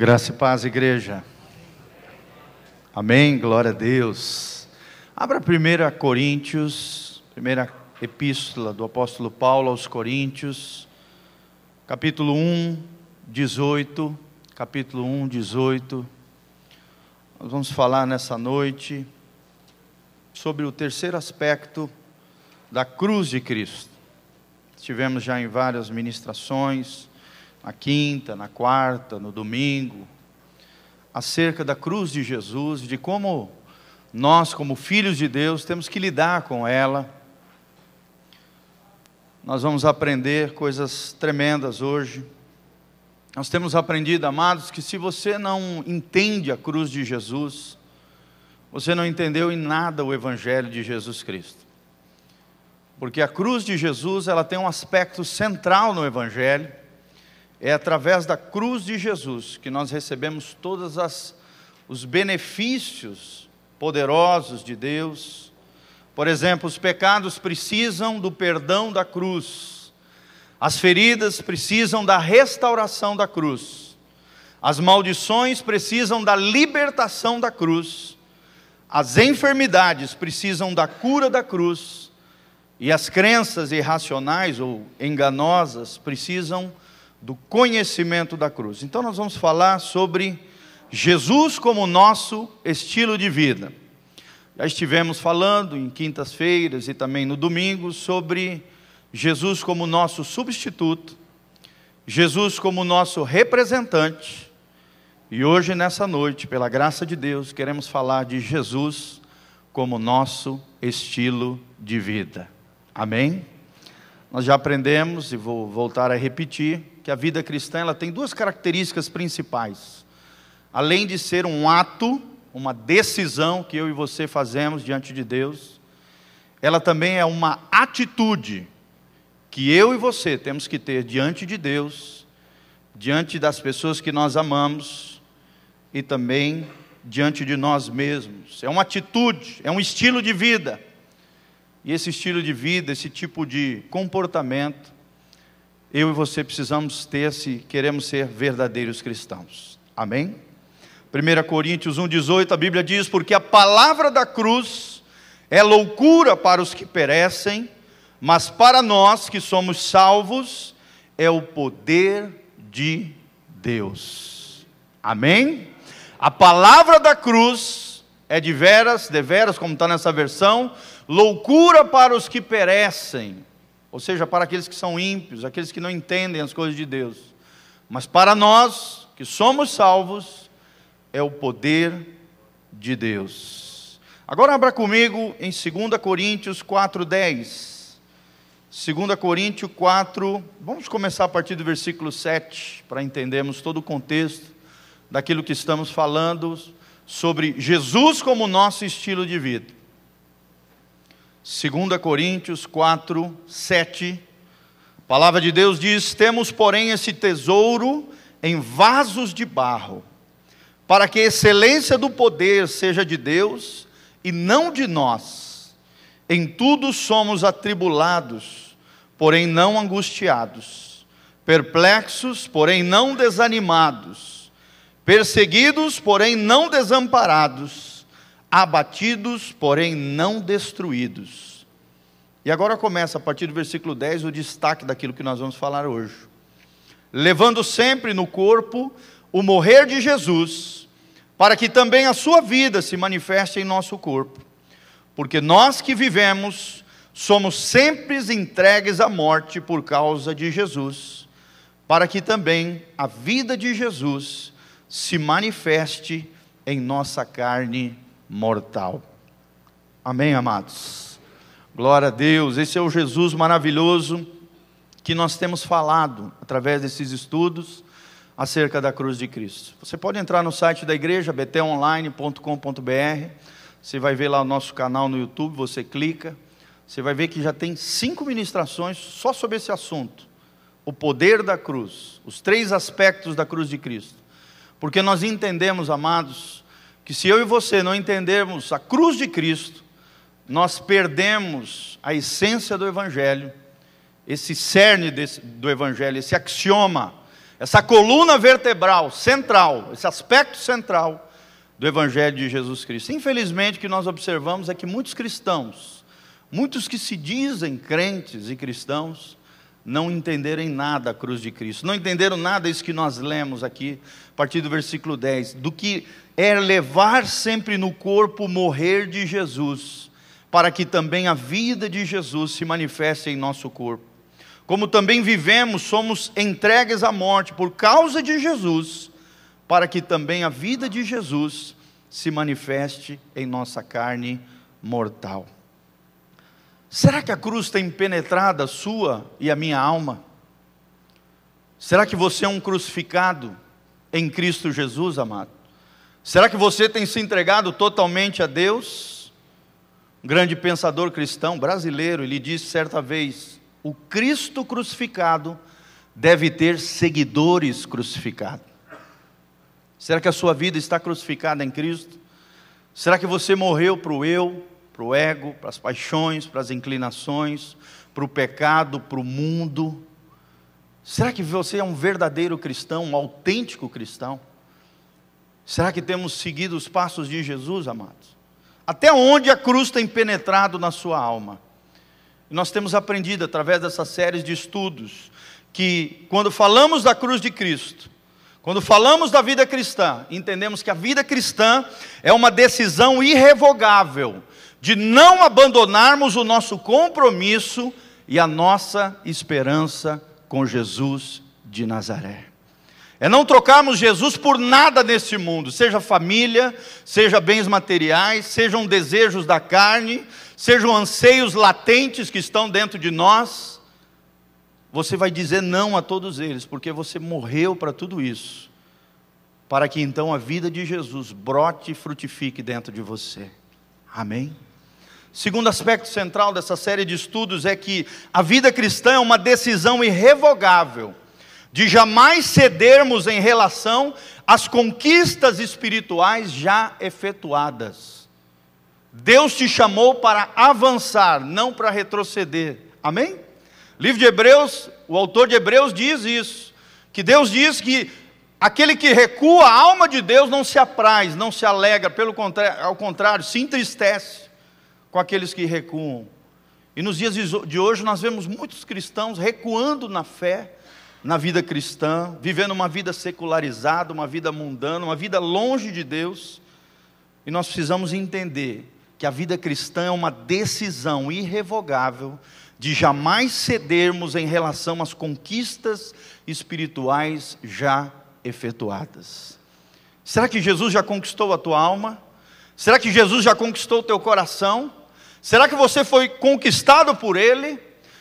Graça e paz, igreja. Amém, glória a Deus. Abra 1 Coríntios, primeira epístola do apóstolo Paulo aos Coríntios, capítulo 1, 18. Capítulo 1, 18. Nós vamos falar nessa noite sobre o terceiro aspecto da cruz de Cristo. Estivemos já em várias ministrações, na quinta, na quarta, no domingo, acerca da cruz de Jesus, de como nós, como filhos de Deus, temos que lidar com ela. Nós vamos aprender coisas tremendas hoje. Nós temos aprendido, amados, que se você não entende a cruz de Jesus, você não entendeu em nada o Evangelho de Jesus Cristo. Porque a cruz de Jesus, ela tem um aspecto central no Evangelho, é através da cruz de Jesus que nós recebemos todos os benefícios poderosos de Deus. Por exemplo, os pecados precisam do perdão da cruz, as feridas precisam da restauração da cruz, as maldições precisam da libertação da cruz, as enfermidades precisam da cura da cruz, e as crenças irracionais ou enganosas precisam do conhecimento da cruz. Então nós vamos falar sobre Jesus como nosso estilo de vida. Já estivemos falando em quintas-feiras e também no domingo sobre Jesus como nosso substituto, Jesus como nosso representante. E hoje, nessa noite, pela graça de Deus, queremos falar de Jesus como nosso estilo de vida. Amém? Nós já aprendemos, e vou voltar a repetir, que a vida cristã ela tem duas características principais. Além de ser um ato, uma decisão que eu e você fazemos diante de Deus, ela também é uma atitude que eu e você temos que ter diante de Deus, diante das pessoas que nós amamos e também diante de nós mesmos. É uma atitude, é um estilo de vida. E esse estilo de vida, esse tipo de comportamento, eu e você precisamos ter se queremos ser verdadeiros cristãos. Amém? 1 Coríntios 1,18, a Bíblia diz: Porque a palavra da cruz é loucura para os que perecem, mas para nós que somos salvos, é o poder de Deus. Amém? A palavra da cruz é de veras, de veras, como está nessa versão, loucura para os que perecem, ou seja, para aqueles que são ímpios, aqueles que não entendem as coisas de Deus. Mas para nós, que somos salvos, é o poder de Deus. Agora abra comigo em 2 Coríntios 4:10. 2 Coríntios 4, vamos começar a partir do versículo 7, para entendermos todo o contexto daquilo que estamos falando sobre Jesus como nosso estilo de vida. 2 Coríntios 4, 7. A palavra de Deus diz: Temos, porém, esse tesouro em vasos de barro, para que a excelência do poder seja de Deus e não de nós. Em tudo somos atribulados, porém não angustiados, perplexos, porém não desanimados, perseguidos, porém não desamparados abatidos, porém não destruídos. E agora começa a partir do versículo 10 o destaque daquilo que nós vamos falar hoje. Levando sempre no corpo o morrer de Jesus, para que também a sua vida se manifeste em nosso corpo. Porque nós que vivemos somos sempre entregues à morte por causa de Jesus, para que também a vida de Jesus se manifeste em nossa carne mortal. Amém, amados? Glória a Deus, esse é o Jesus maravilhoso que nós temos falado através desses estudos acerca da cruz de Cristo. Você pode entrar no site da igreja, betelonline.com.br, você vai ver lá o nosso canal no YouTube, você clica, você vai ver que já tem cinco ministrações só sobre esse assunto. O poder da cruz, os três aspectos da cruz de Cristo. Porque nós entendemos, amados, que se eu e você não entendermos a cruz de Cristo, nós perdemos a essência do Evangelho, esse cerne desse, do Evangelho, esse axioma, essa coluna vertebral central, esse aspecto central do Evangelho de Jesus Cristo. Infelizmente, o que nós observamos é que muitos cristãos, muitos que se dizem crentes e cristãos, não entenderam nada a cruz de Cristo, não entenderam nada isso que nós lemos aqui, a partir do versículo 10, do que é levar sempre no corpo o morrer de Jesus, para que também a vida de Jesus se manifeste em nosso corpo. Como também vivemos, somos entregues à morte por causa de Jesus, para que também a vida de Jesus se manifeste em nossa carne mortal. Será que a cruz tem penetrado a sua e a minha alma? Será que você é um crucificado em Cristo Jesus, amado? Será que você tem se entregado totalmente a Deus? Um grande pensador cristão brasileiro, ele disse certa vez: o Cristo crucificado deve ter seguidores crucificados. Será que a sua vida está crucificada em Cristo? Será que você morreu para o eu, para o ego, para as paixões, para as inclinações, para o pecado, para o mundo. Será que você é um verdadeiro cristão, um autêntico cristão? Será que temos seguido os passos de Jesus, amados? Até onde a cruz tem penetrado na sua alma? Nós temos aprendido através dessas séries de estudos que quando falamos da cruz de Cristo, quando falamos da vida cristã, entendemos que a vida cristã é uma decisão irrevogável de não abandonarmos o nosso compromisso e a nossa esperança com Jesus de Nazaré. É não trocarmos Jesus por nada neste mundo, seja família, seja bens materiais, sejam desejos da carne, sejam anseios latentes que estão dentro de nós. Você vai dizer não a todos eles, porque você morreu para tudo isso, para que então a vida de Jesus brote e frutifique dentro de você. Amém? Segundo aspecto central dessa série de estudos é que a vida cristã é uma decisão irrevogável de jamais cedermos em relação às conquistas espirituais já efetuadas. Deus te chamou para avançar, não para retroceder. Amém? Livro de Hebreus, o autor de Hebreus diz isso, que Deus diz que aquele que recua, a alma de Deus não se apraz, não se alegra, pelo contrário, ao contrário, se entristece com aqueles que recuam. E nos dias de hoje nós vemos muitos cristãos recuando na fé, na vida cristã, vivendo uma vida secularizada, uma vida mundana, uma vida longe de Deus. E nós precisamos entender que a vida cristã é uma decisão irrevogável de jamais cedermos em relação às conquistas espirituais já efetuadas. Será que Jesus já conquistou a tua alma? Será que Jesus já conquistou o teu coração? Será que você foi conquistado por Ele,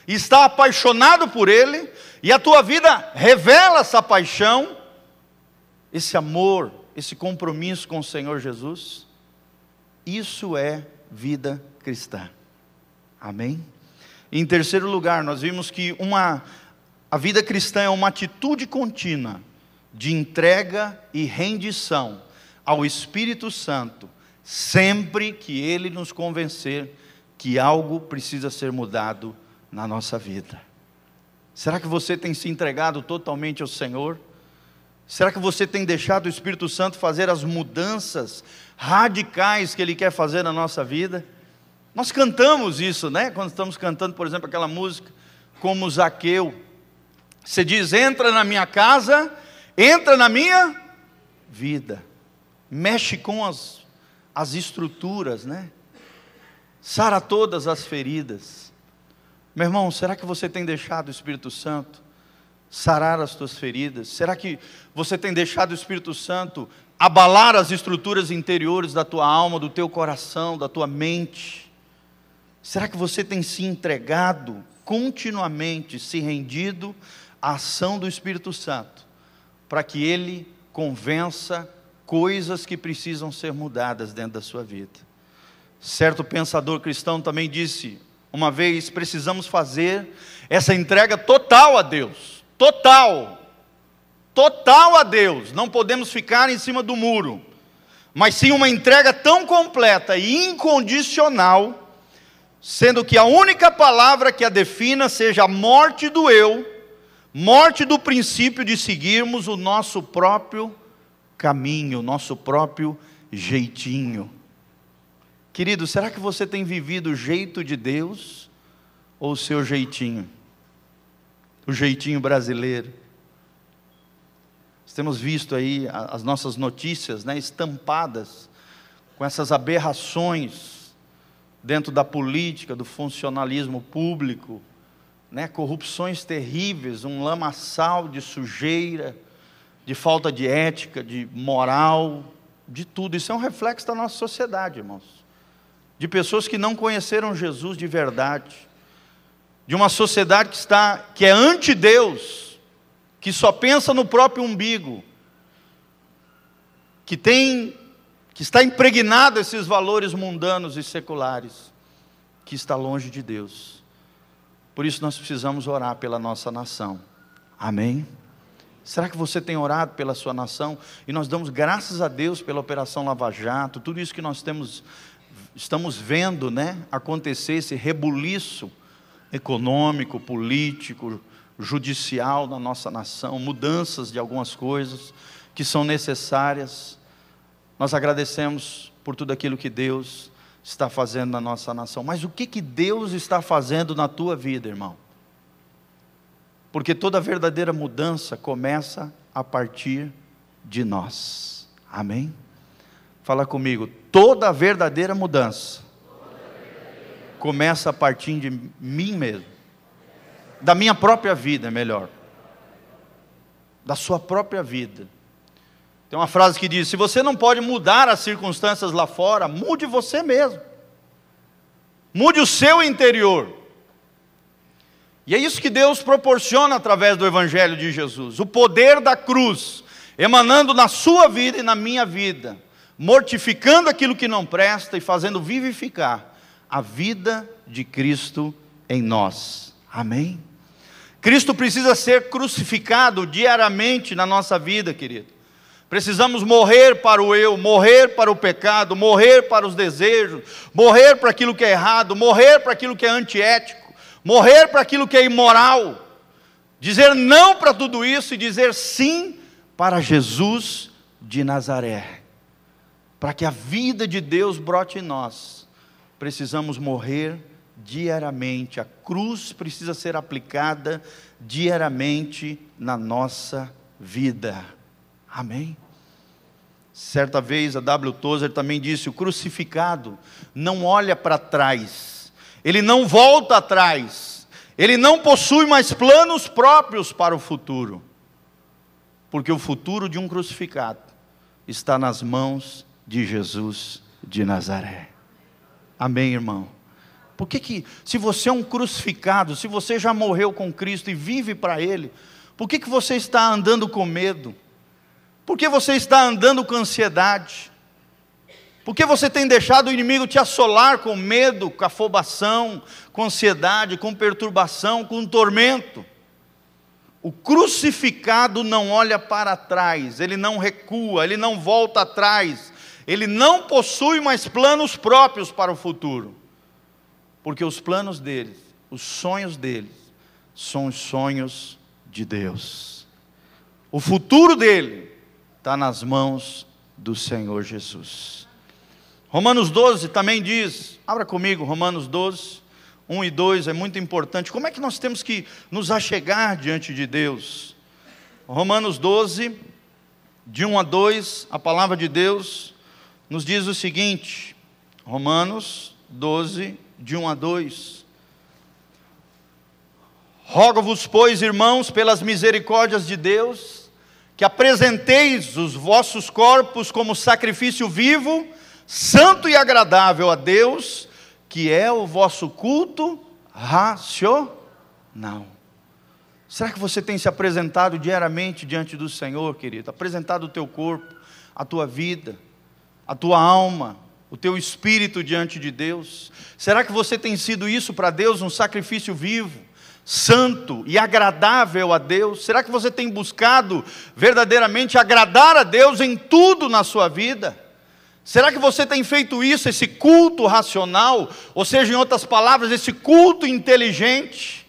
está apaixonado por Ele, e a tua vida revela essa paixão, esse amor, esse compromisso com o Senhor Jesus? Isso é vida cristã. Amém? em terceiro lugar, nós vimos que uma, a vida cristã é uma atitude contínua de entrega e rendição ao Espírito Santo, sempre que Ele nos convencer que algo precisa ser mudado na nossa vida. Será que você tem se entregado totalmente ao Senhor? Será que você tem deixado o Espírito Santo fazer as mudanças radicais que Ele quer fazer na nossa vida? Nós cantamos isso, né? Quando estamos cantando, por exemplo, aquela música, como Zaqueu. Você diz: entra na minha casa, entra na minha vida. Mexe com as, as estruturas, né? Sara todas as feridas. Meu irmão, será que você tem deixado o Espírito Santo sarar as tuas feridas? Será que você tem deixado o Espírito Santo abalar as estruturas interiores da tua alma, do teu coração, da tua mente? Será que você tem se entregado continuamente, se rendido à ação do Espírito Santo, para que ele convença coisas que precisam ser mudadas dentro da sua vida? Certo pensador cristão também disse: uma vez precisamos fazer essa entrega total a Deus, total, total a Deus, não podemos ficar em cima do muro, mas sim uma entrega tão completa e incondicional, sendo que a única palavra que a defina seja a morte do eu, Morte do princípio de seguirmos o nosso próprio caminho, o nosso próprio jeitinho. Querido, será que você tem vivido o jeito de Deus ou o seu jeitinho? O jeitinho brasileiro. Nós temos visto aí as nossas notícias né, estampadas com essas aberrações dentro da política, do funcionalismo público, né, corrupções terríveis, um lamaçal de sujeira, de falta de ética, de moral, de tudo. Isso é um reflexo da nossa sociedade, irmãos. De pessoas que não conheceram Jesus de verdade, de uma sociedade que está que é anti Deus, que só pensa no próprio umbigo, que tem que está impregnado esses valores mundanos e seculares, que está longe de Deus. Por isso nós precisamos orar pela nossa nação. Amém? Será que você tem orado pela sua nação? E nós damos graças a Deus pela Operação Lava Jato, tudo isso que nós temos, estamos vendo né, acontecer, esse rebuliço econômico, político, judicial na nossa nação, mudanças de algumas coisas que são necessárias. Nós agradecemos por tudo aquilo que Deus está fazendo na nossa nação. Mas o que, que Deus está fazendo na tua vida, irmão? Porque toda verdadeira mudança começa a partir de nós. Amém? Fala comigo. Toda verdadeira mudança começa a partir de mim mesmo. Da minha própria vida, melhor. Da sua própria vida. Tem uma frase que diz: se você não pode mudar as circunstâncias lá fora, mude você mesmo. Mude o seu interior. E é isso que Deus proporciona através do Evangelho de Jesus: o poder da cruz, emanando na sua vida e na minha vida, mortificando aquilo que não presta e fazendo vivificar a vida de Cristo em nós. Amém? Cristo precisa ser crucificado diariamente na nossa vida, querido. Precisamos morrer para o eu, morrer para o pecado, morrer para os desejos, morrer para aquilo que é errado, morrer para aquilo que é antiético, morrer para aquilo que é imoral. Dizer não para tudo isso e dizer sim para Jesus de Nazaré. Para que a vida de Deus brote em nós, precisamos morrer diariamente, a cruz precisa ser aplicada diariamente na nossa vida. Amém? Certa vez a W. Tozer também disse: o crucificado não olha para trás, ele não volta atrás, ele não possui mais planos próprios para o futuro, porque o futuro de um crucificado está nas mãos de Jesus de Nazaré. Amém, irmão? Por que, que se você é um crucificado, se você já morreu com Cristo e vive para Ele, por que, que você está andando com medo? Por que você está andando com ansiedade? Por que você tem deixado o inimigo te assolar com medo, com afobação, com ansiedade, com perturbação, com tormento? O crucificado não olha para trás, ele não recua, ele não volta atrás, ele não possui mais planos próprios para o futuro, porque os planos dele, os sonhos dele, são os sonhos de Deus. O futuro dele está nas mãos do Senhor Jesus. Romanos 12 também diz, abra comigo, Romanos 12, 1 e 2 é muito importante. Como é que nós temos que nos achegar diante de Deus? Romanos 12, de 1 a 2, a palavra de Deus nos diz o seguinte: Romanos 12, de 1 a 2. Rogo-vos, pois, irmãos, pelas misericórdias de Deus, que apresenteis os vossos corpos como sacrifício vivo, santo e agradável a Deus, que é o vosso culto racional. Será que você tem se apresentado diariamente diante do Senhor, querido? Apresentado o teu corpo, a tua vida, a tua alma, o teu espírito diante de Deus? Será que você tem sido isso para Deus um sacrifício vivo? santo e agradável a Deus? Será que você tem buscado verdadeiramente agradar a Deus em tudo na sua vida? Será que você tem feito isso, esse culto racional, ou seja, em outras palavras, esse culto inteligente?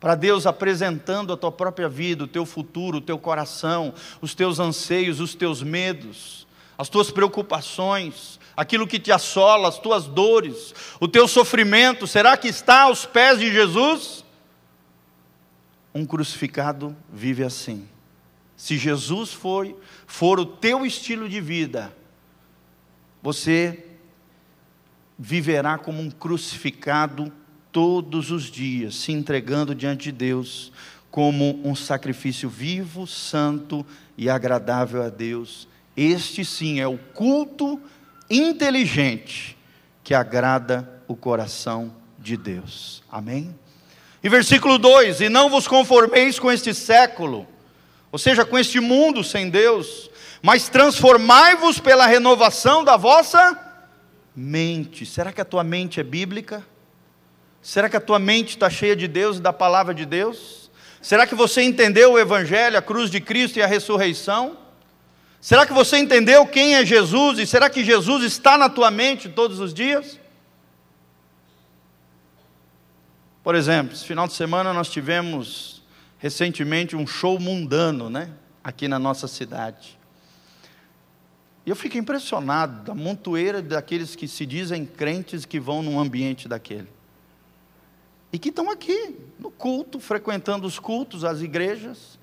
para Deus apresentando a tua própria vida, o teu futuro, o teu coração, os teus anseios, os teus medos, as tuas preocupações, aquilo que te assola, as tuas dores, o teu sofrimento, será que está aos pés de Jesus? Um crucificado vive assim. Se Jesus foi, for o teu estilo de vida, você viverá como um crucificado todos os dias, se entregando diante de Deus como um sacrifício vivo, santo e agradável a Deus. Este sim é o culto inteligente que agrada o coração de Deus. Amém? E versículo 2: E não vos conformeis com este século, ou seja, com este mundo sem Deus, mas transformai-vos pela renovação da vossa mente. Será que a tua mente é bíblica? Será que a tua mente está cheia de Deus e da palavra de Deus? Será que você entendeu o Evangelho, a cruz de Cristo e a ressurreição? Será que você entendeu quem é Jesus e será que Jesus está na tua mente todos os dias? Por exemplo, esse final de semana nós tivemos recentemente um show mundano, né? Aqui na nossa cidade. E eu fico impressionado da montoeira daqueles que se dizem crentes que vão num ambiente daquele e que estão aqui no culto, frequentando os cultos, as igrejas,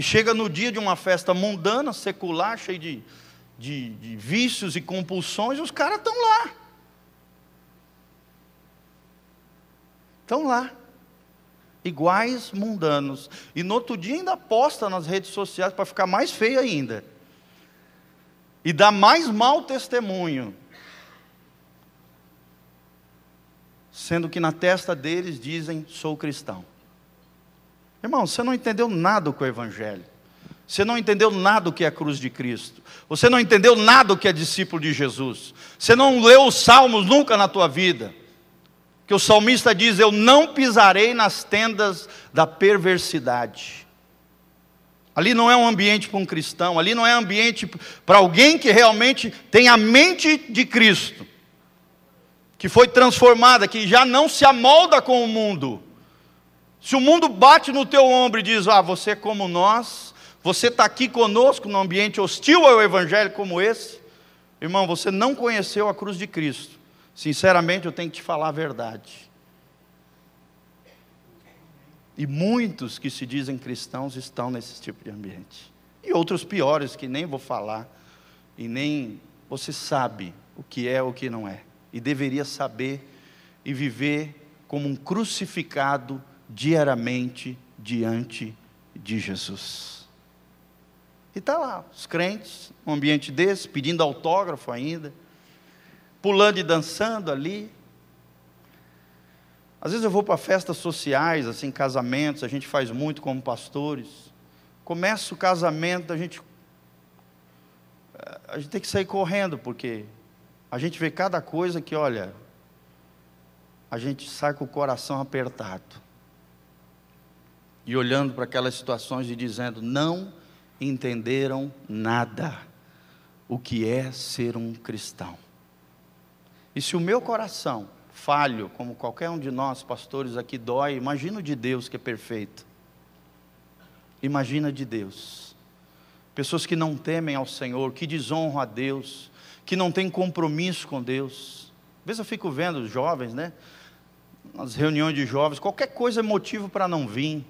e chega no dia de uma festa mundana, secular, cheia de, de, de vícios e compulsões, e os caras estão lá. Estão lá. Iguais mundanos. E no outro dia ainda posta nas redes sociais para ficar mais feio ainda. E dá mais mau testemunho sendo que na testa deles dizem: sou cristão. Irmão, você não entendeu nada com o Evangelho. Você não entendeu nada do que é a cruz de Cristo. Você não entendeu nada do que é discípulo de Jesus. Você não leu os salmos nunca na tua vida. Que o salmista diz: Eu não pisarei nas tendas da perversidade. Ali não é um ambiente para um cristão, ali não é ambiente para alguém que realmente tem a mente de Cristo que foi transformada, que já não se amolda com o mundo. Se o mundo bate no teu ombro e diz: Ah, você é como nós, você está aqui conosco num ambiente hostil ao Evangelho como esse, irmão, você não conheceu a cruz de Cristo. Sinceramente, eu tenho que te falar a verdade. E muitos que se dizem cristãos estão nesse tipo de ambiente. E outros piores que nem vou falar, e nem você sabe o que é ou o que não é e deveria saber e viver como um crucificado diariamente diante de Jesus. E está lá, os crentes, um ambiente desse, pedindo autógrafo ainda, pulando e dançando ali. Às vezes eu vou para festas sociais, assim, casamentos, a gente faz muito como pastores. Começa o casamento, a gente a gente tem que sair correndo, porque a gente vê cada coisa que, olha, a gente sai com o coração apertado. E olhando para aquelas situações e dizendo: não entenderam nada o que é ser um cristão. E se o meu coração, falho, como qualquer um de nós, pastores aqui, dói, imagina de Deus que é perfeito. Imagina de Deus. Pessoas que não temem ao Senhor, que desonram a Deus, que não tem compromisso com Deus. Às vezes eu fico vendo os jovens, né? Nas reuniões de jovens, qualquer coisa é motivo para não vir.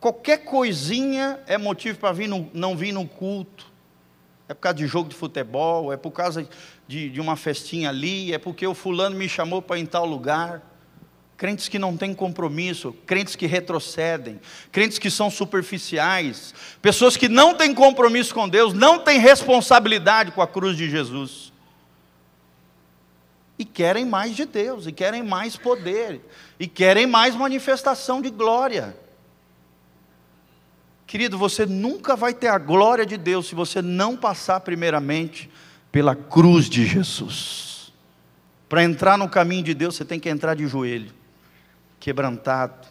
Qualquer coisinha é motivo para vir não vir no culto. É por causa de jogo de futebol, é por causa de, de uma festinha ali, é porque o fulano me chamou para ir em tal lugar. Crentes que não têm compromisso, crentes que retrocedem, crentes que são superficiais, pessoas que não têm compromisso com Deus, não têm responsabilidade com a cruz de Jesus. E querem mais de Deus, e querem mais poder, e querem mais manifestação de glória. Querido, você nunca vai ter a glória de Deus se você não passar primeiramente pela cruz de Jesus. Para entrar no caminho de Deus, você tem que entrar de joelho quebrantado,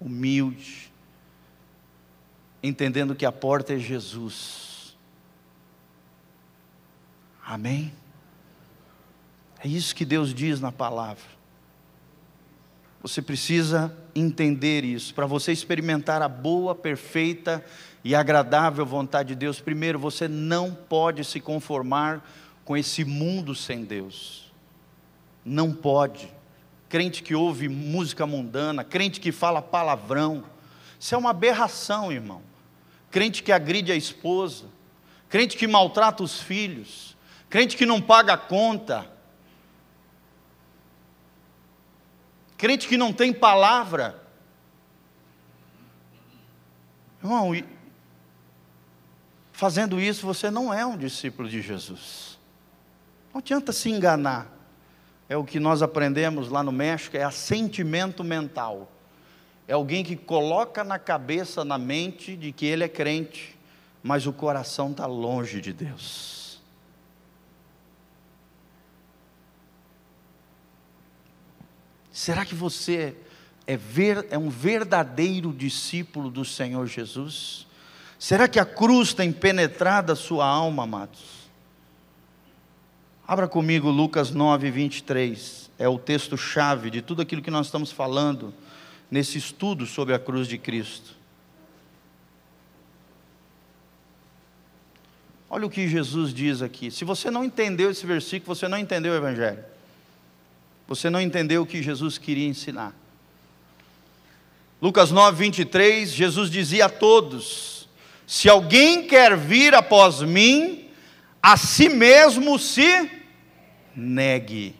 humilde, entendendo que a porta é Jesus. Amém? É isso que Deus diz na palavra. Você precisa entender isso. Para você experimentar a boa, perfeita e agradável vontade de Deus, primeiro, você não pode se conformar com esse mundo sem Deus. Não pode. Crente que ouve música mundana, crente que fala palavrão. Isso é uma aberração, irmão. Crente que agride a esposa, crente que maltrata os filhos, crente que não paga a conta, crente que não tem palavra. Irmão, fazendo isso você não é um discípulo de Jesus. Não adianta se enganar. É o que nós aprendemos lá no México, é assentimento mental. É alguém que coloca na cabeça, na mente, de que ele é crente, mas o coração está longe de Deus. Será que você é, ver, é um verdadeiro discípulo do Senhor Jesus? Será que a cruz tem penetrado a sua alma, amados? Abra comigo Lucas 9, 23. É o texto-chave de tudo aquilo que nós estamos falando nesse estudo sobre a cruz de Cristo. Olha o que Jesus diz aqui. Se você não entendeu esse versículo, você não entendeu o Evangelho. Você não entendeu o que Jesus queria ensinar. Lucas 9, 23, Jesus dizia a todos: Se alguém quer vir após mim, a si mesmo se negue.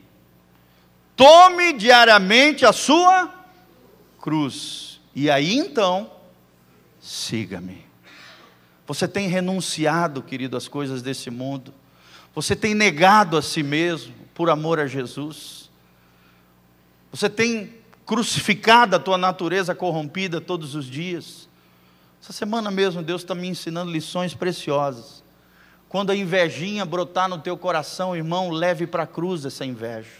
Tome diariamente a sua cruz. E aí então, siga-me. Você tem renunciado, querido, às coisas desse mundo. Você tem negado a si mesmo por amor a Jesus. Você tem crucificado a tua natureza corrompida todos os dias. Essa semana mesmo Deus está me ensinando lições preciosas. Quando a invejinha brotar no teu coração, irmão, leve para a cruz essa inveja.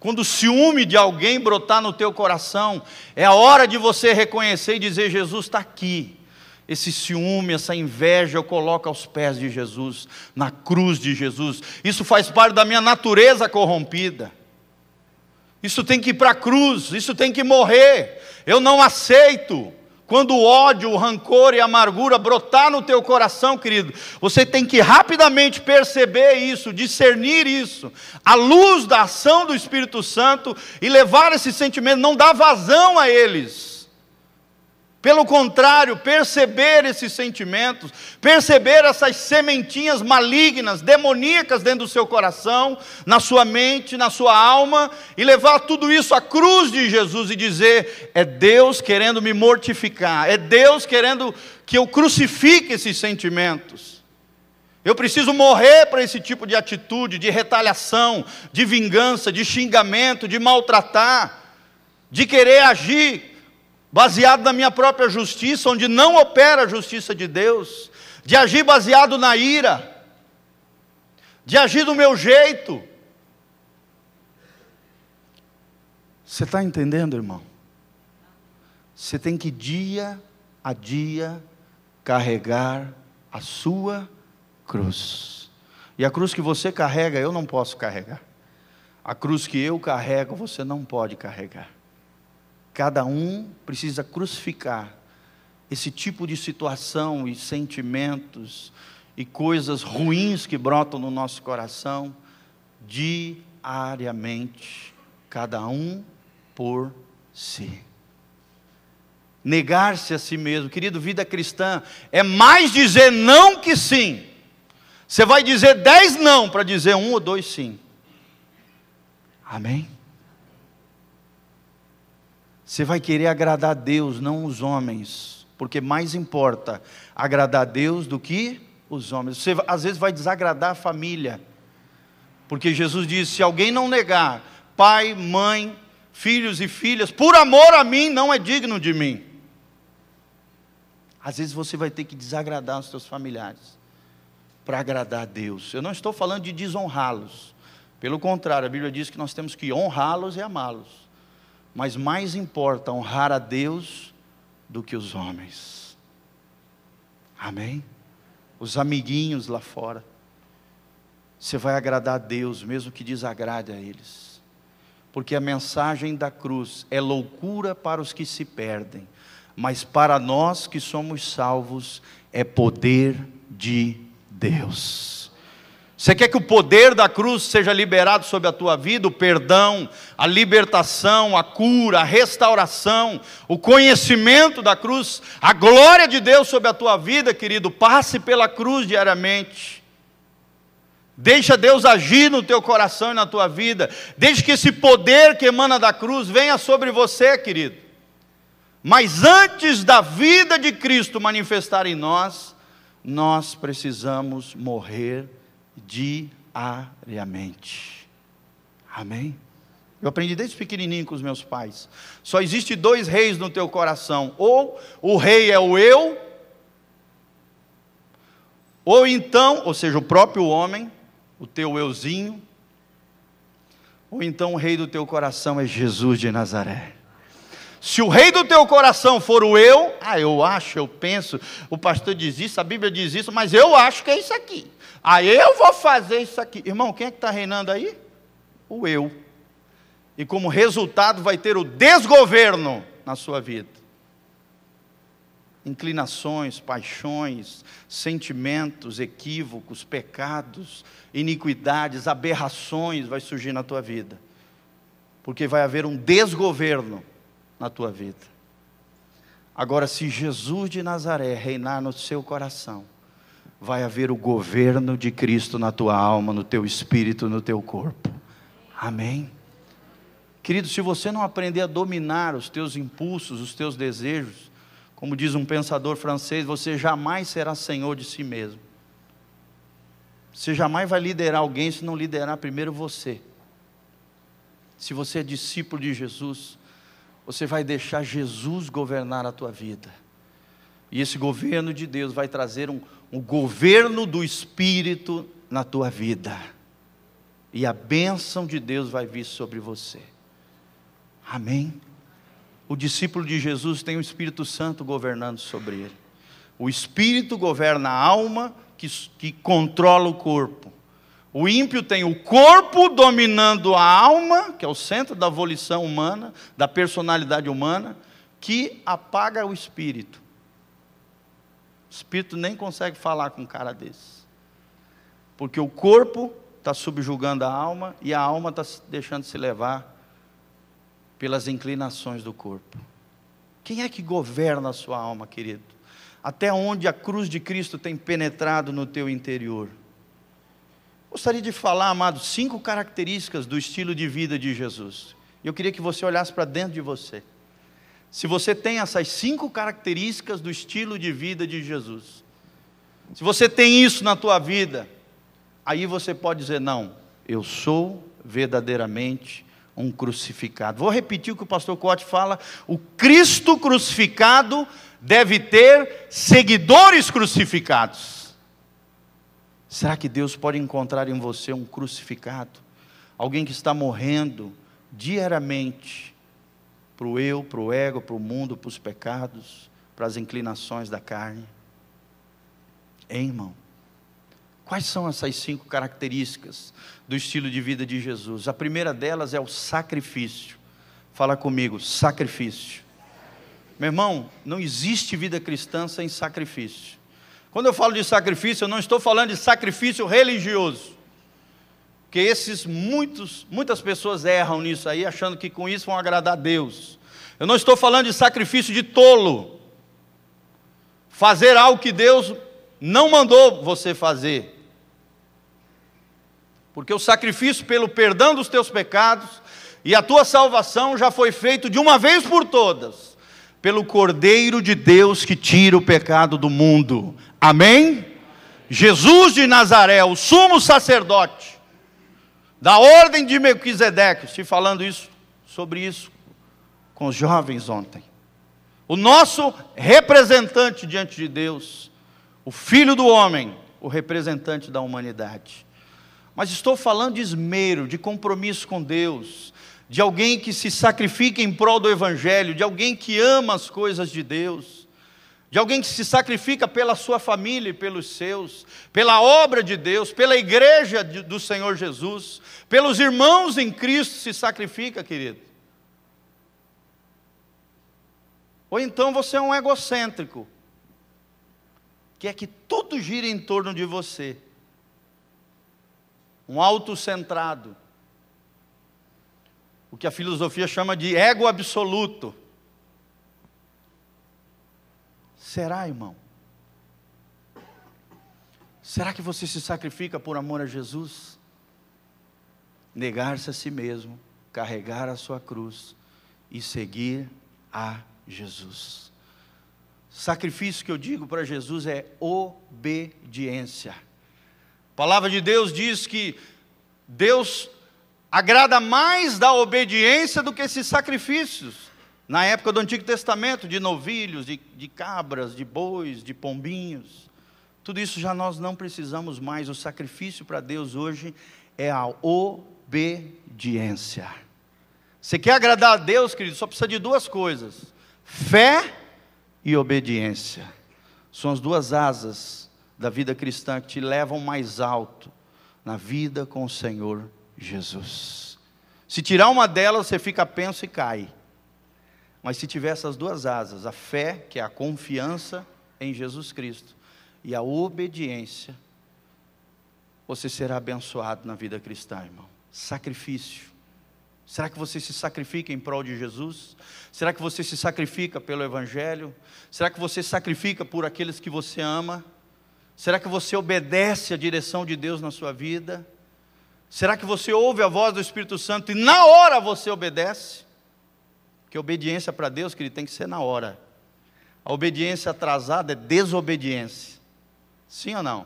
Quando o ciúme de alguém brotar no teu coração, é a hora de você reconhecer e dizer: Jesus está aqui. Esse ciúme, essa inveja, eu coloco aos pés de Jesus, na cruz de Jesus. Isso faz parte da minha natureza corrompida. Isso tem que ir para a cruz, isso tem que morrer. Eu não aceito. Quando o ódio, o rancor e a amargura brotar no teu coração, querido, você tem que rapidamente perceber isso, discernir isso, à luz da ação do Espírito Santo e levar esse sentimento, não dar vazão a eles pelo contrário, perceber esses sentimentos, perceber essas sementinhas malignas, demoníacas dentro do seu coração, na sua mente, na sua alma, e levar tudo isso à cruz de Jesus e dizer: é Deus querendo me mortificar, é Deus querendo que eu crucifique esses sentimentos. Eu preciso morrer para esse tipo de atitude, de retaliação, de vingança, de xingamento, de maltratar, de querer agir baseado na minha própria justiça, onde não opera a justiça de Deus, de agir baseado na ira, de agir do meu jeito. Você está entendendo, irmão? Você tem que dia a dia carregar a sua cruz. E a cruz que você carrega, eu não posso carregar. A cruz que eu carrego, você não pode carregar. Cada um precisa crucificar esse tipo de situação e sentimentos e coisas ruins que brotam no nosso coração diariamente, cada um por si. Negar-se a si mesmo, querido, vida cristã é mais dizer não que sim. Você vai dizer dez não para dizer um ou dois sim. Amém? Você vai querer agradar a Deus, não os homens, porque mais importa agradar a Deus do que os homens. Você às vezes vai desagradar a família, porque Jesus disse: se alguém não negar pai, mãe, filhos e filhas, por amor a mim, não é digno de mim. Às vezes você vai ter que desagradar os seus familiares para agradar a Deus. Eu não estou falando de desonrá-los. Pelo contrário, a Bíblia diz que nós temos que honrá-los e amá-los. Mas mais importa honrar a Deus do que os homens. Amém? Os amiguinhos lá fora. Você vai agradar a Deus, mesmo que desagrade a eles. porque a mensagem da cruz é loucura para os que se perdem, mas para nós que somos salvos é poder de Deus. Você quer que o poder da cruz seja liberado sobre a tua vida, o perdão, a libertação, a cura, a restauração, o conhecimento da cruz, a glória de Deus sobre a tua vida, querido, passe pela cruz diariamente. Deixa Deus agir no teu coração e na tua vida. Deixe que esse poder que emana da cruz venha sobre você, querido. Mas antes da vida de Cristo manifestar em nós, nós precisamos morrer diariamente. Amém? Eu aprendi desde pequenininho com os meus pais. Só existe dois reis no teu coração: ou o rei é o eu, ou então, ou seja, o próprio homem, o teu euzinho, ou então o rei do teu coração é Jesus de Nazaré. Se o rei do teu coração for o eu, ah, eu acho, eu penso, o pastor diz isso, a Bíblia diz isso, mas eu acho que é isso aqui. Aí eu vou fazer isso aqui. Irmão, quem é que está reinando aí? O eu. E como resultado vai ter o desgoverno na sua vida. Inclinações, paixões, sentimentos, equívocos, pecados, iniquidades, aberrações vai surgir na tua vida. Porque vai haver um desgoverno na tua vida. Agora, se Jesus de Nazaré reinar no seu coração, vai haver o governo de Cristo na tua alma, no teu espírito, no teu corpo. Amém. Querido, se você não aprender a dominar os teus impulsos, os teus desejos, como diz um pensador francês, você jamais será senhor de si mesmo. Você jamais vai liderar alguém se não liderar primeiro você. Se você é discípulo de Jesus, você vai deixar Jesus governar a tua vida. E esse governo de Deus vai trazer um, um governo do Espírito na tua vida. E a bênção de Deus vai vir sobre você. Amém? O discípulo de Jesus tem o Espírito Santo governando sobre ele. O Espírito governa a alma que, que controla o corpo. O ímpio tem o corpo dominando a alma, que é o centro da volição humana, da personalidade humana, que apaga o espírito. O espírito nem consegue falar com um cara desse. Porque o corpo está subjugando a alma e a alma está deixando se levar pelas inclinações do corpo. Quem é que governa a sua alma, querido? Até onde a cruz de Cristo tem penetrado no teu interior? Gostaria de falar, amados, cinco características do estilo de vida de Jesus. Eu queria que você olhasse para dentro de você. Se você tem essas cinco características do estilo de vida de Jesus, se você tem isso na tua vida, aí você pode dizer: não, eu sou verdadeiramente um crucificado. Vou repetir o que o pastor Cote fala: o Cristo crucificado deve ter seguidores crucificados. Será que Deus pode encontrar em você um crucificado? Alguém que está morrendo diariamente para o eu, para o ego, para o mundo, para os pecados, para as inclinações da carne. Hein, irmão? Quais são essas cinco características do estilo de vida de Jesus? A primeira delas é o sacrifício. Fala comigo, sacrifício. Meu irmão, não existe vida cristã sem sacrifício. Quando eu falo de sacrifício, eu não estou falando de sacrifício religioso que esses muitos, muitas pessoas erram nisso aí, achando que com isso vão agradar a Deus. Eu não estou falando de sacrifício de tolo. Fazer algo que Deus não mandou você fazer. Porque o sacrifício pelo perdão dos teus pecados e a tua salvação já foi feito de uma vez por todas, pelo Cordeiro de Deus que tira o pecado do mundo. Amém? Jesus de Nazaré, o sumo sacerdote, da ordem de Melquisedeque. Estive falando isso, sobre isso com os jovens ontem. O nosso representante diante de Deus, o Filho do Homem, o representante da humanidade. Mas estou falando de esmero, de compromisso com Deus, de alguém que se sacrifica em prol do Evangelho, de alguém que ama as coisas de Deus, de alguém que se sacrifica pela sua família e pelos seus, pela obra de Deus, pela igreja do Senhor Jesus, pelos irmãos em Cristo se sacrifica, querido. Ou então você é um egocêntrico, que é que tudo gira em torno de você, um autocentrado, o que a filosofia chama de ego absoluto. Será, irmão? Será que você se sacrifica por amor a Jesus? Negar-se a si mesmo, carregar a sua cruz e seguir a Jesus. Sacrifício que eu digo para Jesus é obediência. A palavra de Deus diz que Deus agrada mais da obediência do que esses sacrifícios. Na época do Antigo Testamento, de novilhos, de, de cabras, de bois, de pombinhos. Tudo isso já nós não precisamos mais. O sacrifício para Deus hoje é a obediência. Você quer agradar a Deus, querido? Só precisa de duas coisas: fé e obediência. São as duas asas da vida cristã que te levam mais alto na vida com o Senhor Jesus. Se tirar uma delas, você fica penso e cai. Mas se tiver essas duas asas, a fé, que é a confiança em Jesus Cristo, e a obediência, você será abençoado na vida cristã, irmão. Sacrifício. Será que você se sacrifica em prol de Jesus? Será que você se sacrifica pelo Evangelho? Será que você sacrifica por aqueles que você ama? Será que você obedece à direção de Deus na sua vida? Será que você ouve a voz do Espírito Santo e na hora você obedece? Que obediência para Deus, que ele tem que ser na hora. A obediência atrasada é desobediência. Sim ou não?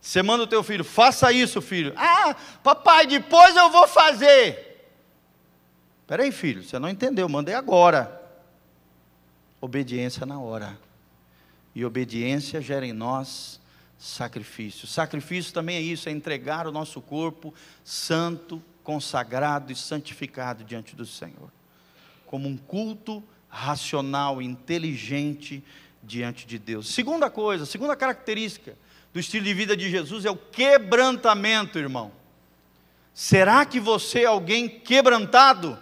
Você manda o teu filho, faça isso, filho. Ah, papai, depois eu vou fazer. Peraí, filho, você não entendeu, mandei agora. Obediência na hora. E obediência gera em nós sacrifício. Sacrifício também é isso, é entregar o nosso corpo santo, consagrado e santificado diante do Senhor como um culto racional, inteligente diante de Deus. Segunda coisa, segunda característica do estilo de vida de Jesus é o quebrantamento, irmão. Será que você é alguém quebrantado?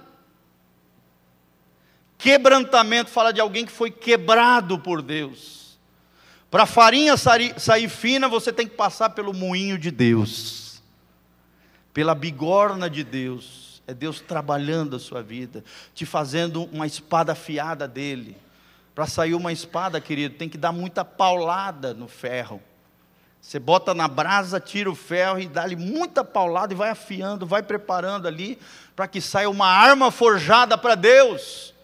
Quebrantamento fala de alguém que foi quebrado por Deus. Para a farinha sair fina, você tem que passar pelo moinho de Deus, pela bigorna de Deus. É Deus trabalhando a sua vida, te fazendo uma espada afiada dele. Para sair uma espada, querido, tem que dar muita paulada no ferro. Você bota na brasa, tira o ferro e dá-lhe muita paulada e vai afiando, vai preparando ali para que saia uma arma forjada para Deus.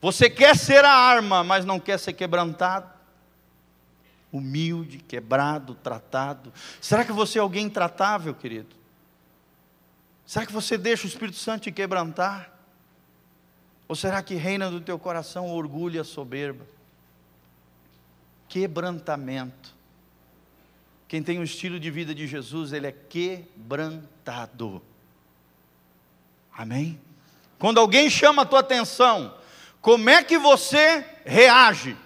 Você quer ser a arma, mas não quer ser quebrantado? Humilde, quebrado, tratado. Será que você é alguém tratável, querido? Será que você deixa o Espírito Santo te quebrantar? Ou será que reina no teu coração o orgulho e a soberba? Quebrantamento. Quem tem o estilo de vida de Jesus, ele é quebrantado. Amém? Quando alguém chama a tua atenção, como é que você reage?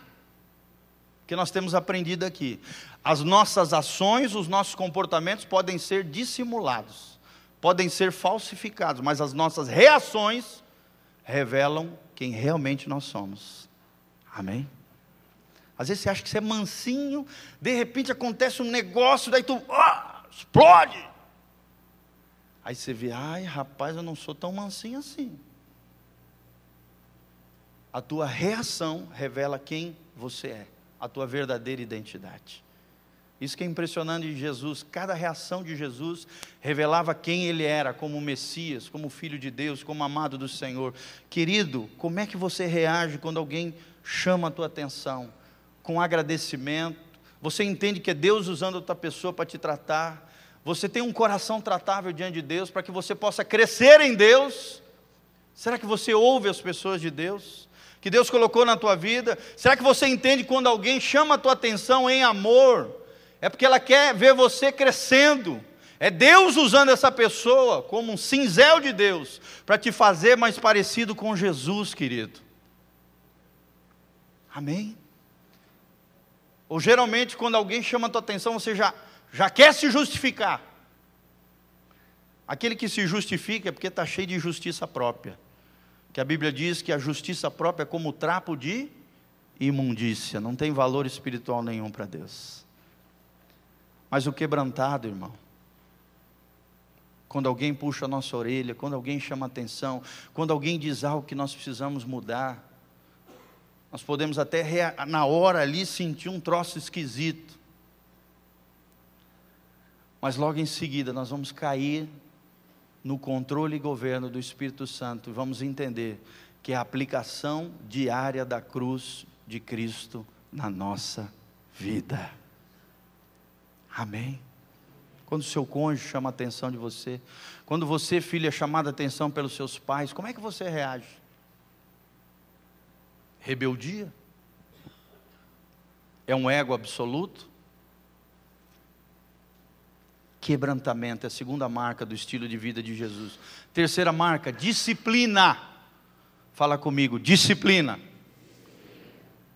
Que nós temos aprendido aqui. As nossas ações, os nossos comportamentos podem ser dissimulados podem ser falsificados, mas as nossas reações revelam quem realmente nós somos. Amém? Às vezes você acha que você é mansinho, de repente acontece um negócio, daí tu ah, explode. Aí você vê, ai rapaz, eu não sou tão mansinho assim. A tua reação revela quem você é, a tua verdadeira identidade. Isso que é impressionante de Jesus, cada reação de Jesus revelava quem ele era, como Messias, como Filho de Deus, como amado do Senhor. Querido, como é que você reage quando alguém chama a tua atenção? Com agradecimento, você entende que é Deus usando outra pessoa para te tratar, você tem um coração tratável diante de Deus para que você possa crescer em Deus. Será que você ouve as pessoas de Deus? Que Deus colocou na tua vida? Será que você entende quando alguém chama a tua atenção em amor? É porque ela quer ver você crescendo. É Deus usando essa pessoa como um cinzel de Deus para te fazer mais parecido com Jesus, querido. Amém? Ou geralmente, quando alguém chama a tua atenção, você já, já quer se justificar. Aquele que se justifica é porque está cheio de justiça própria. Que a Bíblia diz que a justiça própria é como trapo de imundícia, não tem valor espiritual nenhum para Deus. Mas o quebrantado, irmão, quando alguém puxa a nossa orelha, quando alguém chama atenção, quando alguém diz algo que nós precisamos mudar, nós podemos até na hora ali sentir um troço esquisito. Mas logo em seguida nós vamos cair no controle e governo do Espírito Santo e vamos entender que é a aplicação diária da cruz de Cristo na nossa vida. Amém. Quando o seu cônjuge chama a atenção de você, quando você, filha, é chamada a atenção pelos seus pais, como é que você reage? Rebeldia? É um ego absoluto? Quebrantamento é a segunda marca do estilo de vida de Jesus. Terceira marca, disciplina. Fala comigo, disciplina.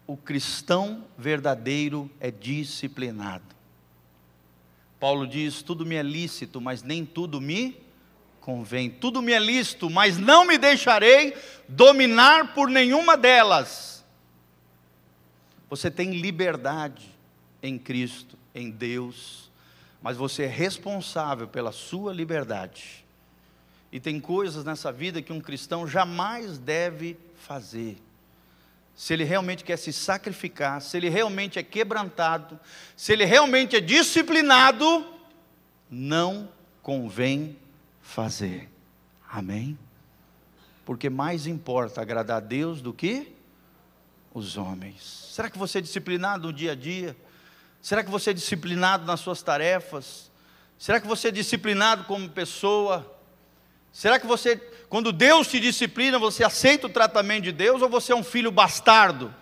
O cristão verdadeiro é disciplinado. Paulo diz: tudo me é lícito, mas nem tudo me convém. Tudo me é lícito, mas não me deixarei dominar por nenhuma delas. Você tem liberdade em Cristo, em Deus, mas você é responsável pela sua liberdade. E tem coisas nessa vida que um cristão jamais deve fazer se ele realmente quer se sacrificar, se ele realmente é quebrantado, se ele realmente é disciplinado, não convém fazer. Amém? Porque mais importa agradar a Deus do que os homens. Será que você é disciplinado no dia a dia? Será que você é disciplinado nas suas tarefas? Será que você é disciplinado como pessoa? Será que você, quando Deus te disciplina, você aceita o tratamento de Deus ou você é um filho bastardo?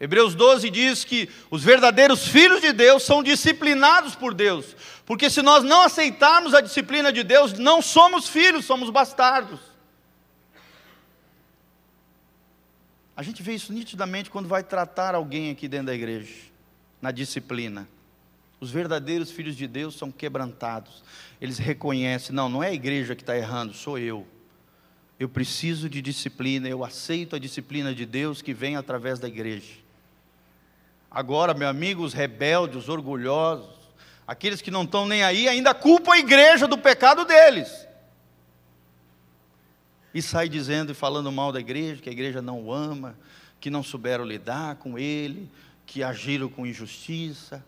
Hebreus 12 diz que os verdadeiros filhos de Deus são disciplinados por Deus, porque se nós não aceitarmos a disciplina de Deus, não somos filhos, somos bastardos. A gente vê isso nitidamente quando vai tratar alguém aqui dentro da igreja, na disciplina. Os verdadeiros filhos de Deus são quebrantados. Eles reconhecem: não, não é a igreja que está errando, sou eu. Eu preciso de disciplina, eu aceito a disciplina de Deus que vem através da igreja. Agora, meu amigo, os rebeldes, os orgulhosos, aqueles que não estão nem aí, ainda culpam a igreja do pecado deles. E sai dizendo e falando mal da igreja, que a igreja não o ama, que não souberam lidar com ele, que agiram com injustiça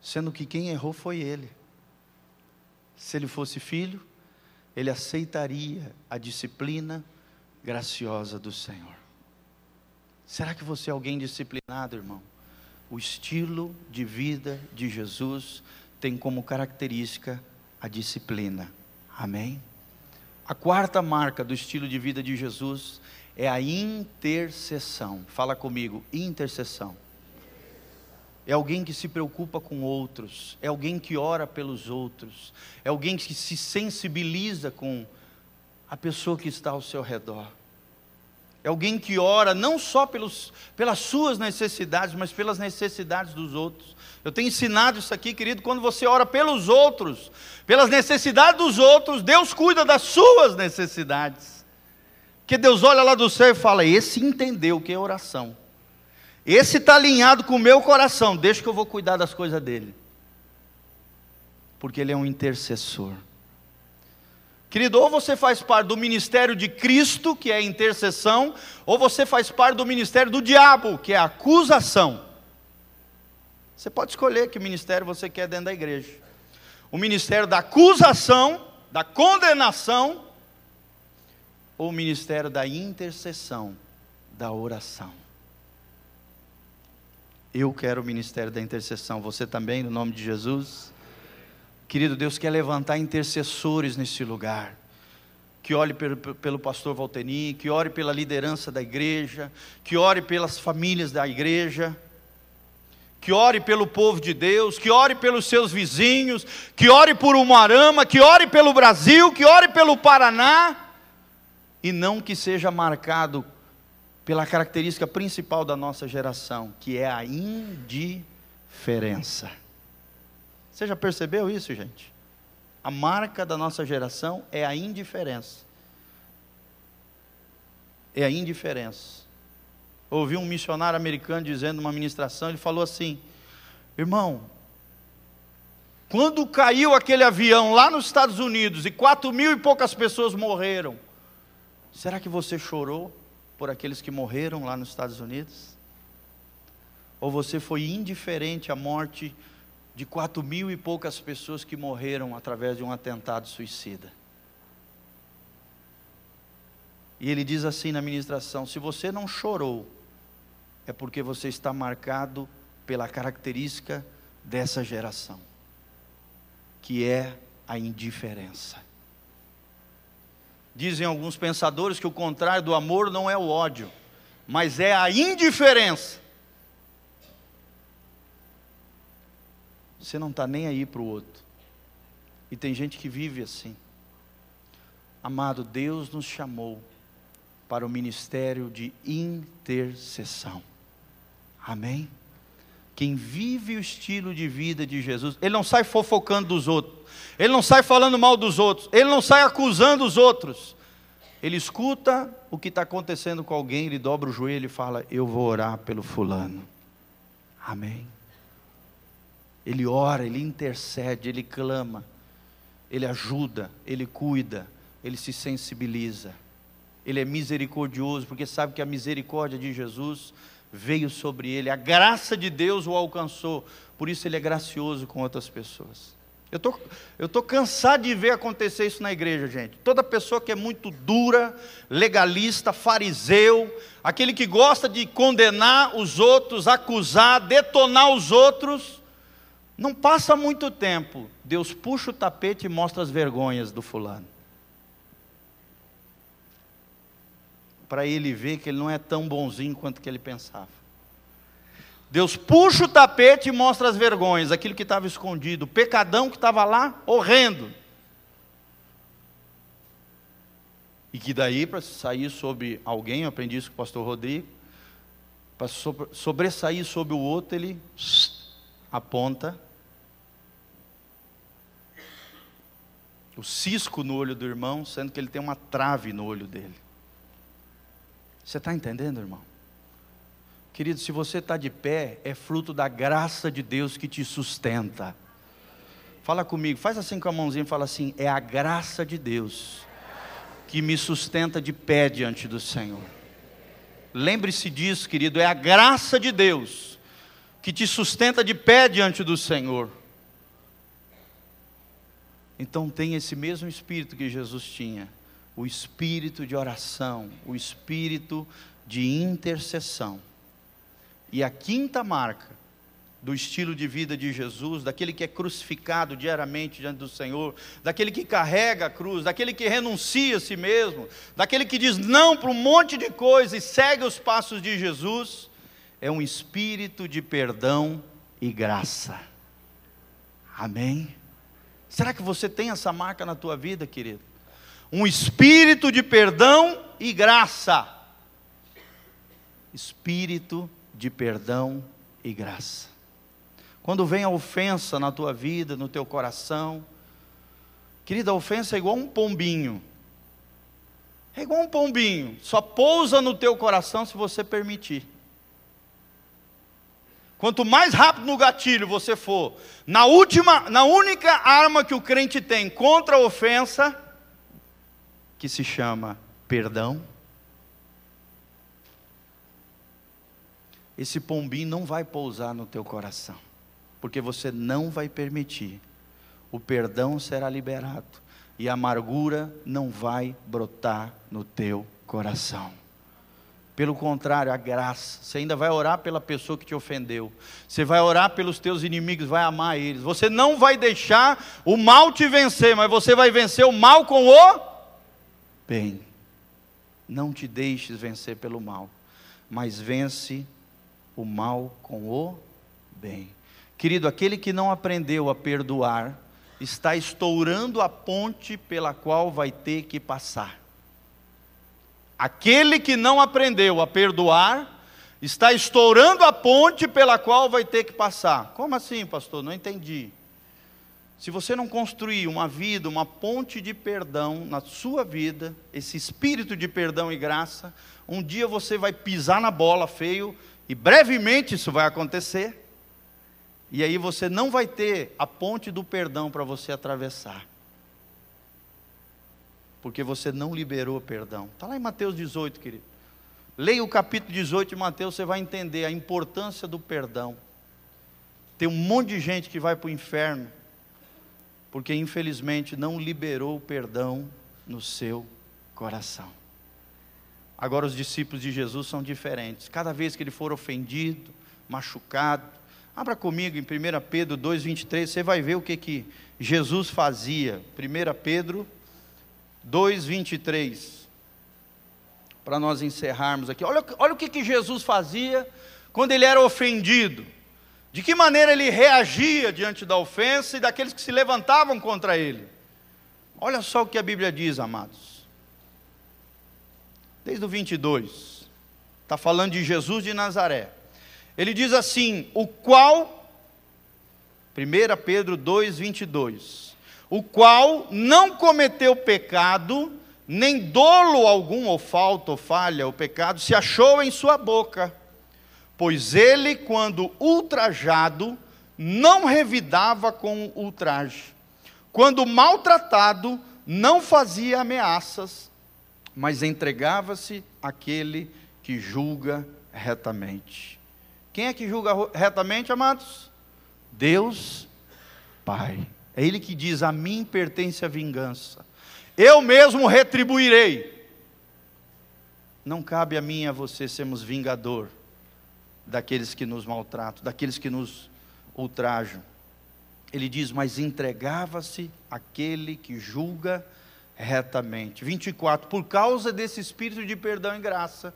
sendo que quem errou foi ele. Se ele fosse filho, ele aceitaria a disciplina graciosa do Senhor. Será que você é alguém disciplinado, irmão? O estilo de vida de Jesus tem como característica a disciplina. Amém? A quarta marca do estilo de vida de Jesus é a intercessão. Fala comigo, intercessão é alguém que se preocupa com outros, é alguém que ora pelos outros, é alguém que se sensibiliza com a pessoa que está ao seu redor. É alguém que ora não só pelos, pelas suas necessidades, mas pelas necessidades dos outros. Eu tenho ensinado isso aqui, querido, quando você ora pelos outros, pelas necessidades dos outros, Deus cuida das suas necessidades. Que Deus olha lá do céu e fala: esse entendeu o que é oração. Esse está alinhado com o meu coração, deixa que eu vou cuidar das coisas dele. Porque ele é um intercessor. Querido, ou você faz parte do ministério de Cristo, que é intercessão, ou você faz parte do ministério do diabo, que é acusação. Você pode escolher que ministério você quer dentro da igreja. O ministério da acusação, da condenação, ou o ministério da intercessão, da oração. Eu quero o ministério da intercessão. Você também, no nome de Jesus? Querido, Deus quer levantar intercessores nesse lugar. Que ore pelo, pastor Valteni, que ore pela liderança da igreja, que ore pelas famílias da igreja, que ore pelo povo de Deus, que ore pelos seus vizinhos, que ore por Umarama, que ore pelo Brasil, que ore pelo Paraná, e não que seja marcado pela característica principal da nossa geração, que é a indiferença. Você já percebeu isso, gente? A marca da nossa geração é a indiferença. É a indiferença. Ouvi um missionário americano dizendo numa ministração, ele falou assim: Irmão, quando caiu aquele avião lá nos Estados Unidos e quatro mil e poucas pessoas morreram, será que você chorou por aqueles que morreram lá nos Estados Unidos? Ou você foi indiferente à morte de quatro mil e poucas pessoas que morreram através de um atentado suicida? E ele diz assim na ministração: se você não chorou, é porque você está marcado pela característica dessa geração, que é a indiferença. Dizem alguns pensadores que o contrário do amor não é o ódio, mas é a indiferença. Você não está nem aí para o outro. E tem gente que vive assim. Amado, Deus nos chamou para o ministério de intercessão. Amém? Quem vive o estilo de vida de Jesus, ele não sai fofocando dos outros, ele não sai falando mal dos outros, ele não sai acusando os outros. Ele escuta o que está acontecendo com alguém, ele dobra o joelho e fala: Eu vou orar pelo fulano. Amém. Ele ora, ele intercede, ele clama, ele ajuda, ele cuida, ele se sensibiliza. Ele é misericordioso, porque sabe que a misericórdia de Jesus veio sobre ele, a graça de Deus o alcançou, por isso ele é gracioso com outras pessoas. Eu tô, estou tô cansado de ver acontecer isso na igreja, gente. Toda pessoa que é muito dura, legalista, fariseu, aquele que gosta de condenar os outros, acusar, detonar os outros, não passa muito tempo, Deus puxa o tapete e mostra as vergonhas do fulano. Para ele ver que ele não é tão bonzinho quanto que ele pensava. Deus puxa o tapete e mostra as vergonhas, aquilo que estava escondido, o pecadão que estava lá, horrendo. E que daí, para sair sobre alguém, eu aprendi isso com o pastor Rodrigo, para sobressair sobre o outro, ele aponta o cisco no olho do irmão, sendo que ele tem uma trave no olho dele. Você está entendendo, irmão? Querido, se você está de pé, é fruto da graça de Deus que te sustenta. Fala comigo, faz assim com a mãozinha fala assim: é a graça de Deus que me sustenta de pé diante do Senhor. Lembre-se disso, querido, é a graça de Deus que te sustenta de pé diante do Senhor. Então tenha esse mesmo espírito que Jesus tinha o espírito de oração, o espírito de intercessão. E a quinta marca do estilo de vida de Jesus, daquele que é crucificado diariamente diante do Senhor, daquele que carrega a cruz, daquele que renuncia a si mesmo, daquele que diz não para um monte de coisa e segue os passos de Jesus, é um espírito de perdão e graça. Amém? Será que você tem essa marca na tua vida, querido? Um espírito de perdão e graça. Espírito de perdão e graça. Quando vem a ofensa na tua vida, no teu coração, querida, a ofensa é igual um pombinho. É igual um pombinho, só pousa no teu coração se você permitir. Quanto mais rápido no gatilho você for, na última, na única arma que o crente tem contra a ofensa, que se chama perdão. Esse pombinho não vai pousar no teu coração, porque você não vai permitir. O perdão será liberado e a amargura não vai brotar no teu coração. Pelo contrário, a graça. Você ainda vai orar pela pessoa que te ofendeu. Você vai orar pelos teus inimigos, vai amar eles. Você não vai deixar o mal te vencer, mas você vai vencer o mal com o bem. Não te deixes vencer pelo mal, mas vence o mal com o bem. Querido, aquele que não aprendeu a perdoar, está estourando a ponte pela qual vai ter que passar. Aquele que não aprendeu a perdoar, está estourando a ponte pela qual vai ter que passar. Como assim, pastor? Não entendi. Se você não construir uma vida, uma ponte de perdão na sua vida, esse espírito de perdão e graça, um dia você vai pisar na bola feio, e brevemente isso vai acontecer, e aí você não vai ter a ponte do perdão para você atravessar. Porque você não liberou perdão. Está lá em Mateus 18, querido. Leia o capítulo 18 de Mateus, você vai entender a importância do perdão. Tem um monte de gente que vai para o inferno, porque infelizmente não liberou o perdão no seu coração. Agora os discípulos de Jesus são diferentes. Cada vez que ele for ofendido, machucado, abra comigo em 1 Pedro 2,23, você vai ver o que, que Jesus fazia. 1 Pedro 2,23. Para nós encerrarmos aqui. Olha, olha o que, que Jesus fazia quando ele era ofendido. De que maneira ele reagia diante da ofensa e daqueles que se levantavam contra ele. Olha só o que a Bíblia diz, amados. Desde o 22. Está falando de Jesus de Nazaré. Ele diz assim: o qual, 1 Pedro 2, 22, o qual não cometeu pecado, nem dolo algum, ou falta, ou falha, o pecado, se achou em sua boca. Pois ele, quando ultrajado, não revidava com ultraje. Quando maltratado, não fazia ameaças, mas entregava-se àquele que julga retamente. Quem é que julga retamente, amados? Deus Pai. É Ele que diz: A mim pertence a vingança, eu mesmo retribuirei. Não cabe a mim e a você sermos vingador daqueles que nos maltratam, daqueles que nos ultrajam. Ele diz: Mas entregava-se aquele que julga retamente. 24. Por causa desse espírito de perdão e graça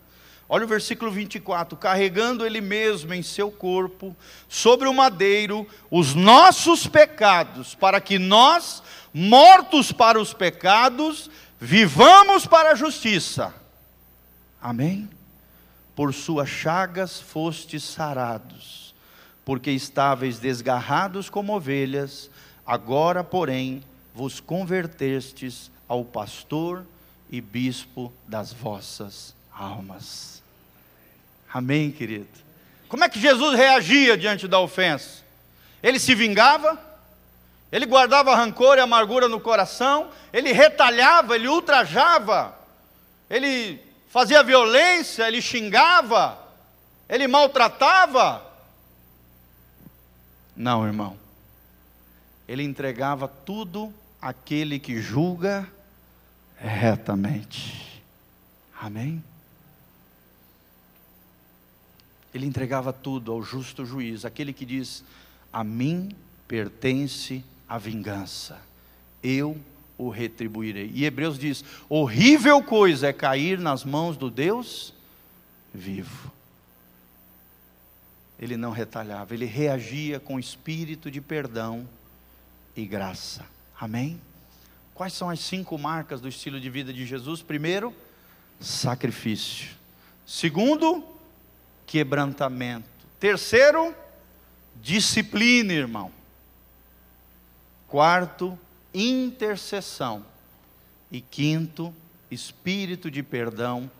Olha o versículo 24: carregando Ele mesmo em seu corpo, sobre o madeiro, os nossos pecados, para que nós, mortos para os pecados, vivamos para a justiça. Amém? Por suas chagas fostes sarados, porque estáveis desgarrados como ovelhas, agora, porém, vos convertestes ao pastor e bispo das vossas almas. Amém, querido? Como é que Jesus reagia diante da ofensa? Ele se vingava? Ele guardava rancor e amargura no coração? Ele retalhava, ele ultrajava? Ele fazia violência, ele xingava? Ele maltratava? Não, irmão. Ele entregava tudo àquele que julga retamente. Amém? ele entregava tudo ao justo juiz, aquele que diz: A mim pertence a vingança, eu o retribuirei. E Hebreus diz: horrível coisa é cair nas mãos do Deus vivo. Ele não retalhava, ele reagia com espírito de perdão e graça. Amém? Quais são as cinco marcas do estilo de vida de Jesus? Primeiro, sacrifício. Segundo, quebrantamento. Terceiro, disciplina, irmão. Quarto, intercessão. E quinto, espírito de perdão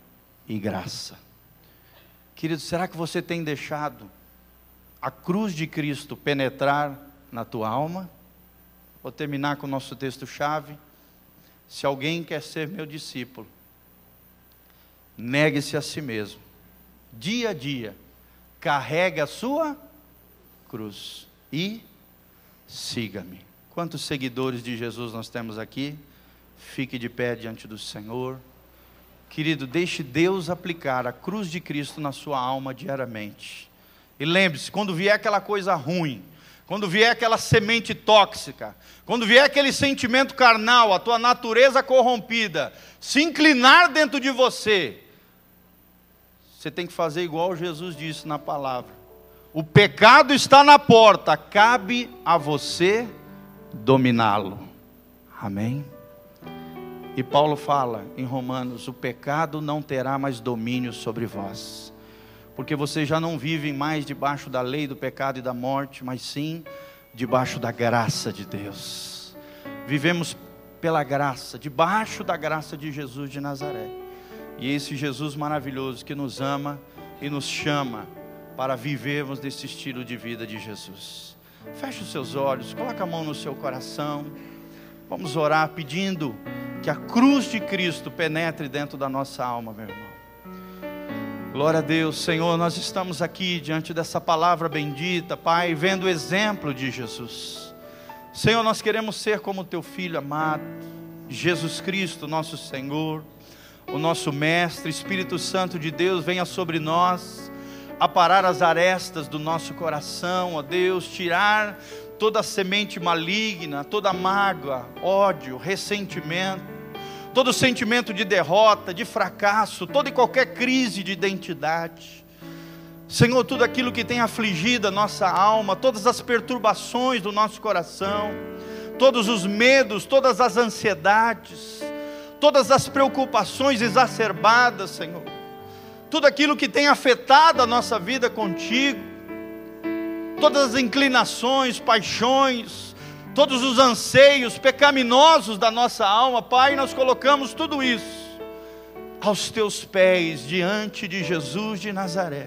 e graça. Querido, será que você tem deixado a cruz de Cristo penetrar na tua alma? Vou terminar com o nosso texto-chave. Se alguém quer ser meu discípulo, negue-se a si mesmo dia a dia, carregue a sua cruz e siga-me. Quantos seguidores de Jesus nós temos aqui? Fique de pé diante do Senhor. Querido, deixe Deus aplicar a cruz de Cristo na sua alma diariamente. E lembre-se, quando vier aquela coisa ruim, quando vier aquela semente tóxica, quando vier aquele sentimento carnal, a tua natureza corrompida, se inclinar dentro de você, você tem que fazer igual Jesus disse na palavra. O pecado está na porta, cabe a você dominá-lo. Amém? E Paulo fala em Romanos: o pecado não terá mais domínio sobre vós, porque vocês já não vivem mais debaixo da lei do pecado e da morte, mas sim debaixo da graça de Deus. Vivemos pela graça, debaixo da graça de Jesus de Nazaré. E esse Jesus maravilhoso que nos ama e nos chama para vivermos desse estilo de vida de Jesus. Feche os seus olhos, coloque a mão no seu coração. Vamos orar pedindo que a cruz de Cristo penetre dentro da nossa alma, meu irmão. Glória a Deus, Senhor, nós estamos aqui diante dessa palavra bendita, Pai, vendo o exemplo de Jesus. Senhor, nós queremos ser como teu filho amado, Jesus Cristo, nosso Senhor, o nosso Mestre, Espírito Santo de Deus, venha sobre nós, aparar as arestas do nosso coração, ó Deus, tirar toda a semente maligna, toda mágoa, ódio, ressentimento todo sentimento de derrota, de fracasso, toda e qualquer crise de identidade. Senhor, tudo aquilo que tem afligido a nossa alma, todas as perturbações do nosso coração, todos os medos, todas as ansiedades, todas as preocupações exacerbadas, Senhor, tudo aquilo que tem afetado a nossa vida contigo, todas as inclinações, paixões, todos os anseios pecaminosos da nossa alma, Pai, nós colocamos tudo isso aos teus pés, diante de Jesus de Nazaré,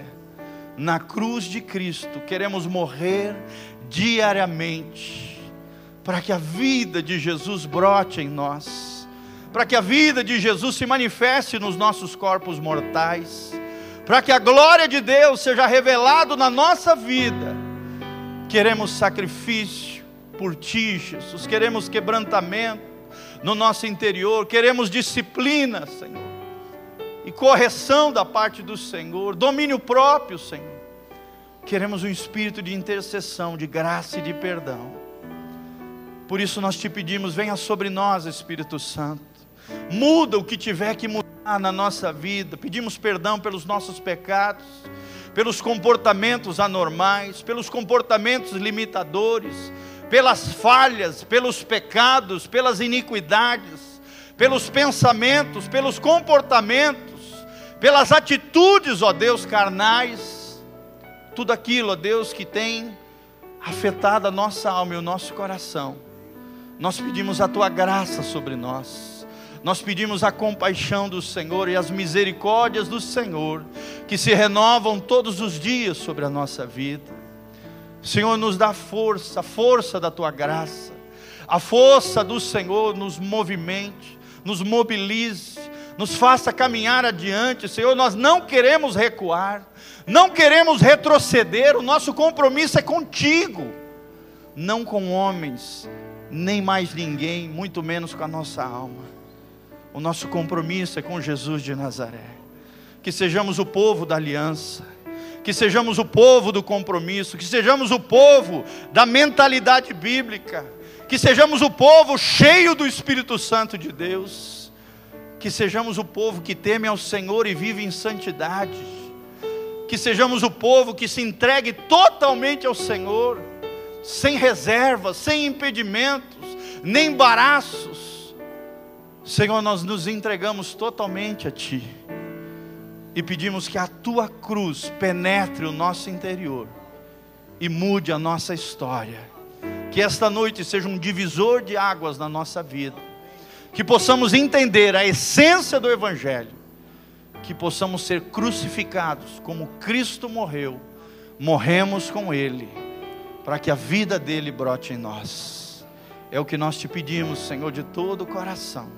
na cruz de Cristo, queremos morrer diariamente, para que a vida de Jesus brote em nós, para que a vida de Jesus se manifeste nos nossos corpos mortais, para que a glória de Deus seja revelada na nossa vida. Queremos sacrifício, por ti, Jesus. Queremos quebrantamento no nosso interior, queremos disciplina, Senhor, e correção da parte do Senhor, domínio próprio, Senhor. Queremos um espírito de intercessão, de graça e de perdão. Por isso nós te pedimos, venha sobre nós, Espírito Santo. Muda o que tiver que mudar na nossa vida. Pedimos perdão pelos nossos pecados, pelos comportamentos anormais, pelos comportamentos limitadores, pelas falhas, pelos pecados, pelas iniquidades, pelos pensamentos, pelos comportamentos, pelas atitudes, ó Deus, carnais, tudo aquilo, ó Deus, que tem afetado a nossa alma e o nosso coração. Nós pedimos a tua graça sobre nós. Nós pedimos a compaixão do Senhor e as misericórdias do Senhor, que se renovam todos os dias sobre a nossa vida. Senhor, nos dá força, a força da tua graça, a força do Senhor nos movimente, nos mobilize, nos faça caminhar adiante, Senhor. Nós não queremos recuar, não queremos retroceder, o nosso compromisso é contigo, não com homens, nem mais ninguém, muito menos com a nossa alma. O nosso compromisso é com Jesus de Nazaré. Que sejamos o povo da aliança. Que sejamos o povo do compromisso, que sejamos o povo da mentalidade bíblica, que sejamos o povo cheio do Espírito Santo de Deus, que sejamos o povo que teme ao Senhor e vive em santidade, que sejamos o povo que se entregue totalmente ao Senhor, sem reservas, sem impedimentos, nem embaraços. Senhor, nós nos entregamos totalmente a Ti e pedimos que a tua cruz penetre o nosso interior e mude a nossa história. Que esta noite seja um divisor de águas na nossa vida. Que possamos entender a essência do Evangelho. Que possamos ser crucificados como Cristo morreu. Morremos com Ele, para que a vida dele brote em nós. É o que nós te pedimos, Senhor, de todo o coração.